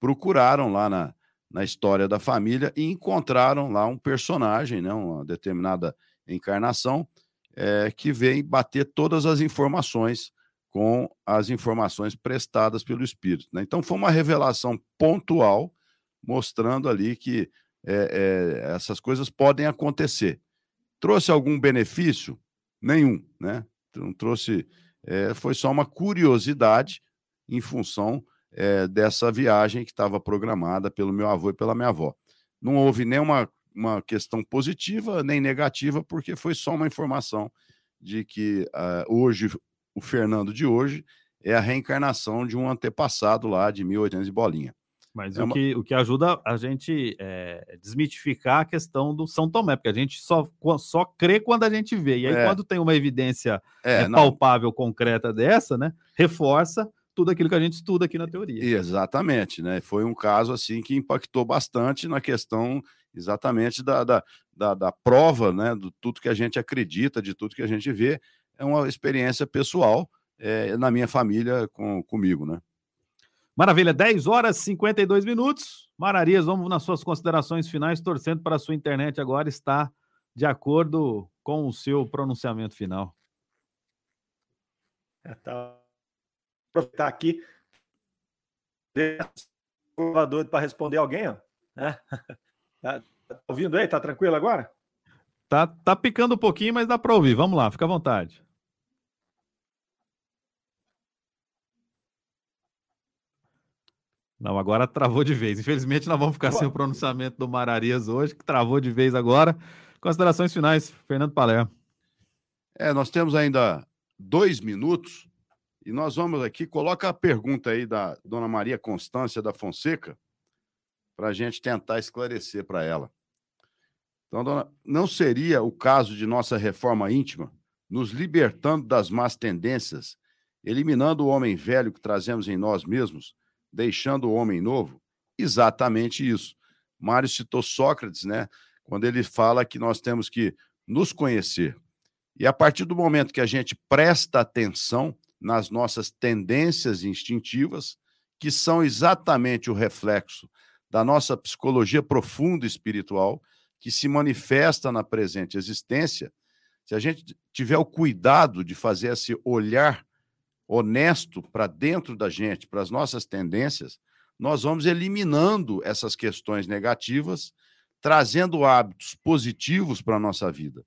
procuraram lá na, na história da família e encontraram lá um personagem, né, uma determinada encarnação, é, que vem bater todas as informações com as informações prestadas pelo espírito. Né? Então, foi uma revelação pontual, mostrando ali que é, é, essas coisas podem acontecer. Trouxe algum benefício? Nenhum, né? Não trouxe. Foi só uma curiosidade em função é, dessa viagem que estava programada pelo meu avô e pela minha avó. Não houve nenhuma uma questão positiva nem negativa, porque foi só uma informação de que uh, hoje, o Fernando de hoje, é a reencarnação de um antepassado lá de 1800 e bolinha.
Mas é o, uma... que, o que ajuda a gente é, desmitificar a questão do São Tomé, porque a gente só, só crê quando a gente vê. E aí, é. quando tem uma evidência é, é palpável, concreta dessa, né? Reforça tudo aquilo que a gente estuda aqui na teoria.
Exatamente, né? Foi um caso assim que impactou bastante na questão exatamente da, da, da, da prova, né? Do tudo que a gente acredita, de tudo que a gente vê. É uma experiência pessoal é, na minha família com, comigo, né?
Maravilha, 10 horas e 52 minutos. Mararias, vamos nas suas considerações finais, torcendo para a sua internet agora estar de acordo com o seu pronunciamento final.
É, tá. Aproveitar aqui. Doido para responder alguém, ó. É. [LAUGHS] Tá, tá ouvindo aí? Tá tranquilo agora?
Tá, tá picando um pouquinho, mas dá para ouvir. Vamos lá, fica à vontade. Não, agora travou de vez. Infelizmente, nós vamos ficar sem o pronunciamento do Mararias hoje, que travou de vez agora. Considerações finais, Fernando Palermo.
É, nós temos ainda dois minutos e nós vamos aqui. Coloca a pergunta aí da dona Maria Constância da Fonseca para a gente tentar esclarecer para ela. Então, dona, não seria o caso de nossa reforma íntima, nos libertando das más tendências, eliminando o homem velho que trazemos em nós mesmos? deixando o homem novo? Exatamente isso. Mário citou Sócrates, né? Quando ele fala que nós temos que nos conhecer. E a partir do momento que a gente presta atenção nas nossas tendências instintivas, que são exatamente o reflexo da nossa psicologia profunda espiritual, que se manifesta na presente existência, se a gente tiver o cuidado de fazer esse olhar honesto para dentro da gente, para as nossas tendências, nós vamos eliminando essas questões negativas, trazendo hábitos positivos para a nossa vida.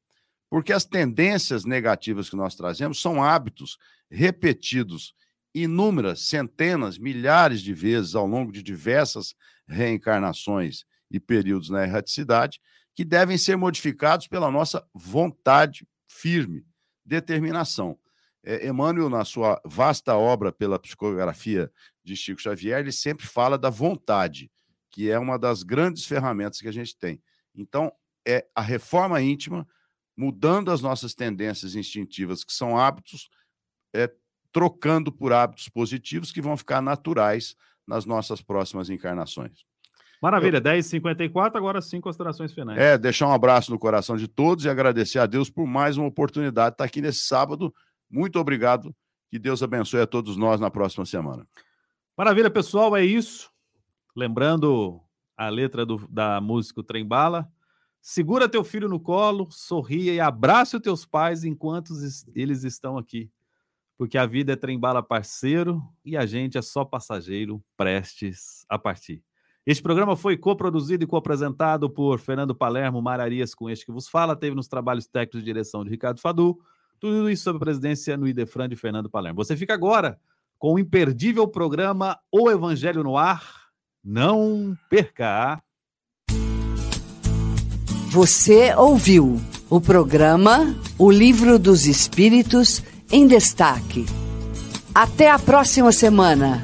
Porque as tendências negativas que nós trazemos são hábitos repetidos inúmeras, centenas, milhares de vezes ao longo de diversas reencarnações e períodos na erraticidade, que devem ser modificados pela nossa vontade firme, determinação. É, Emmanuel, na sua vasta obra pela psicografia de Chico Xavier, ele sempre fala da vontade, que é uma das grandes ferramentas que a gente tem. Então, é a reforma íntima, mudando as nossas tendências instintivas, que são hábitos, é, trocando por hábitos positivos que vão ficar naturais nas nossas próximas encarnações.
Maravilha, Eu... 10h54, agora sim, considerações finais.
É, deixar um abraço no coração de todos e agradecer a Deus por mais uma oportunidade de estar aqui nesse sábado muito obrigado. Que Deus abençoe a todos nós na próxima semana.
Maravilha, pessoal. É isso. Lembrando a letra do, da música o Trem Bala. Segura teu filho no colo, sorria e abrace os teus pais enquanto eles estão aqui. Porque a vida é trem-bala parceiro e a gente é só passageiro prestes a partir. Este programa foi coproduzido e co-apresentado por Fernando Palermo Mararias, com este que vos fala. Teve nos trabalhos técnicos de direção de Ricardo Fadu. Tudo isso sob a presidência no Idefran de Fernando Palermo. Você fica agora com o imperdível programa O Evangelho no Ar. Não perca!
Você ouviu o programa O Livro dos Espíritos em Destaque. Até a próxima semana.